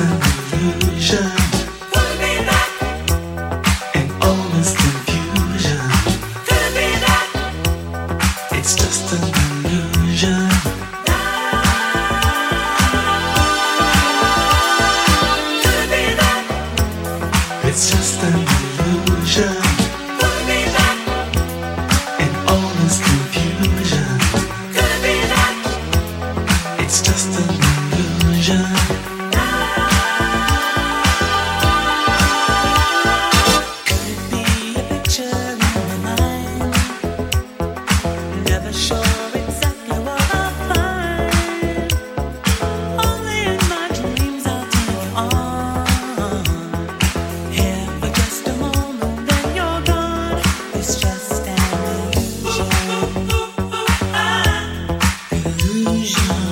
illusion. illusion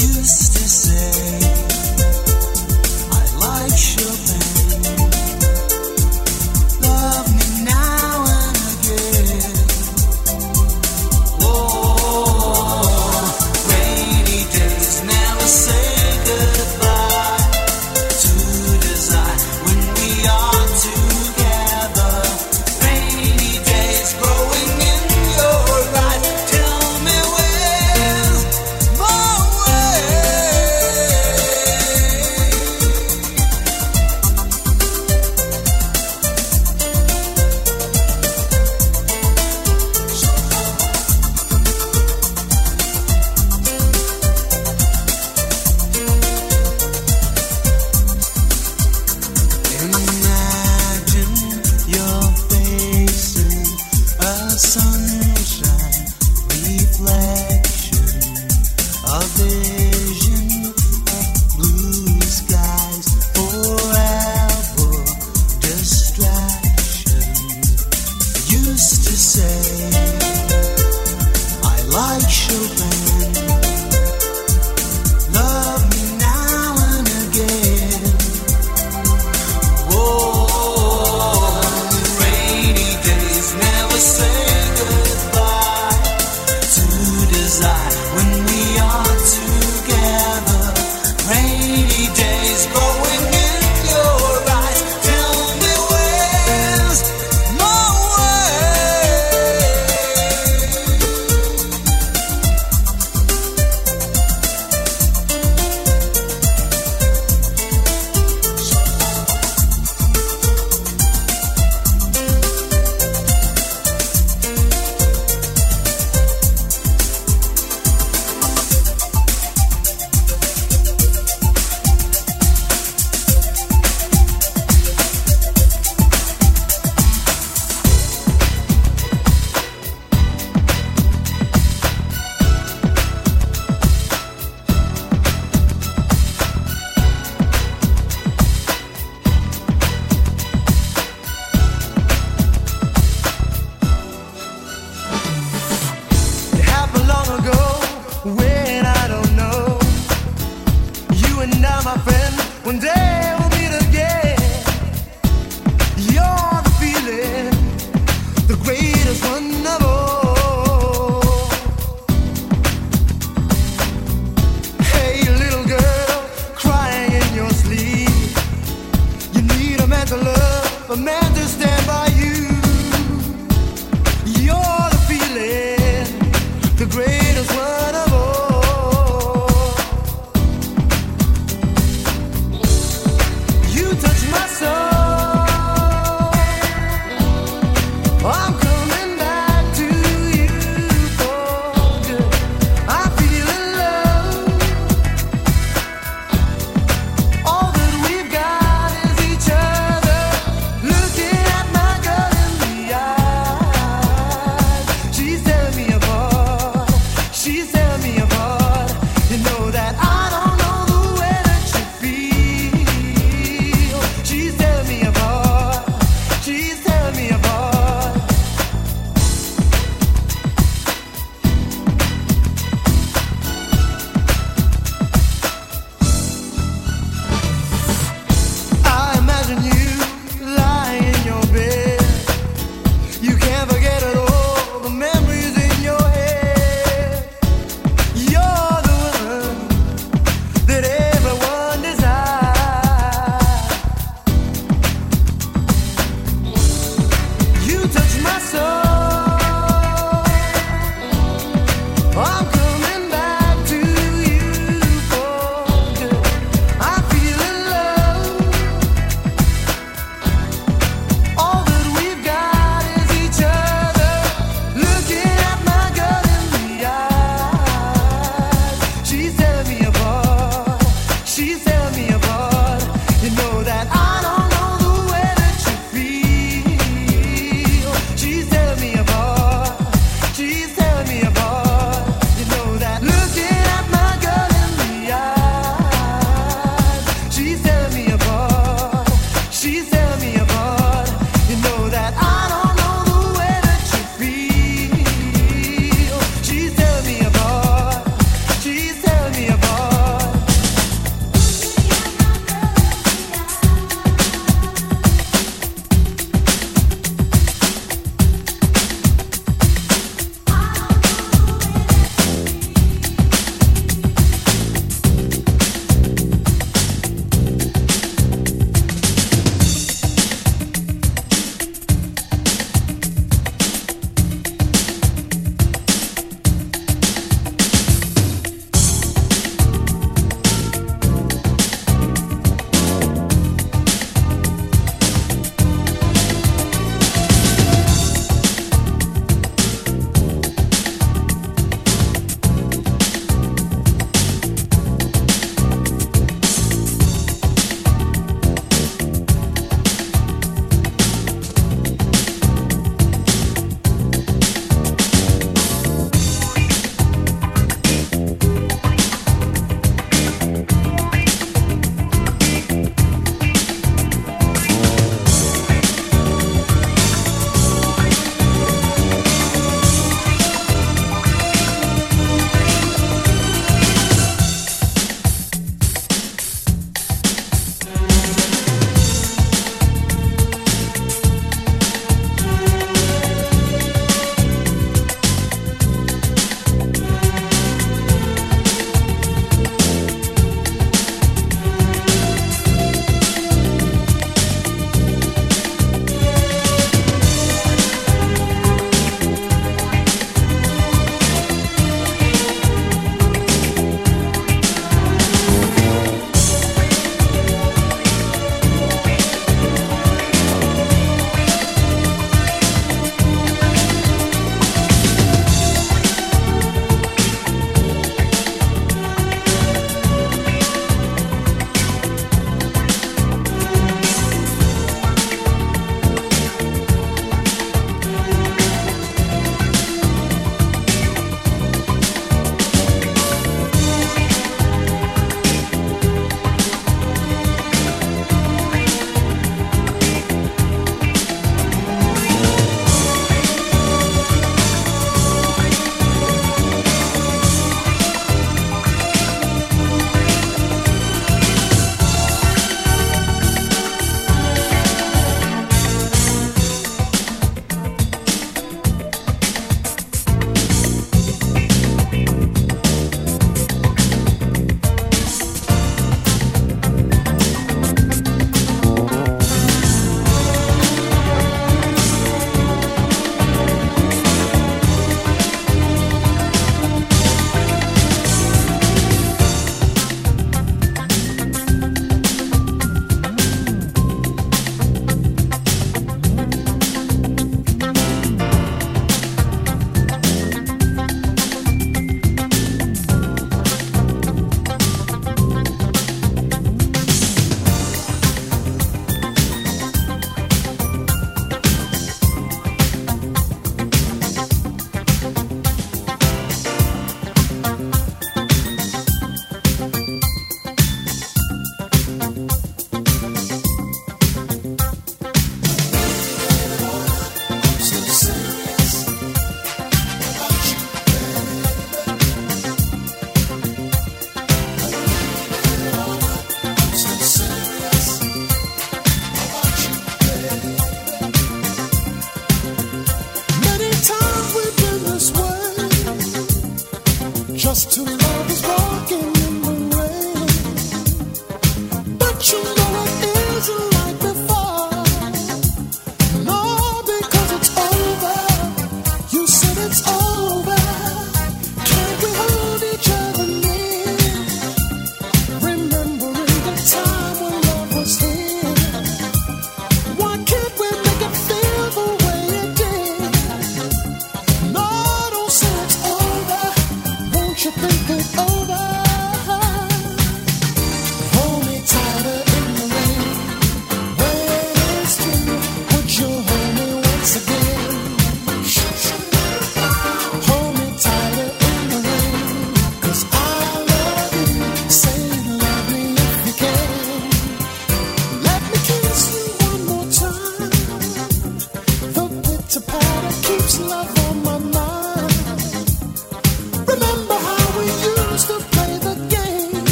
I'm coming down.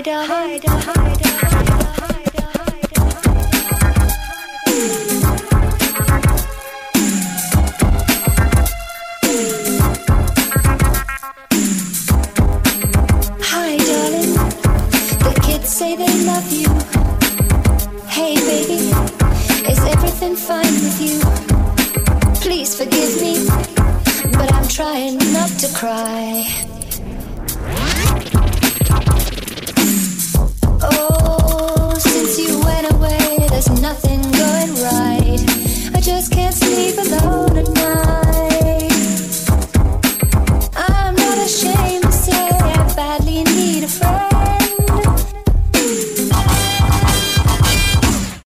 Hi, darling. Hi, Hi,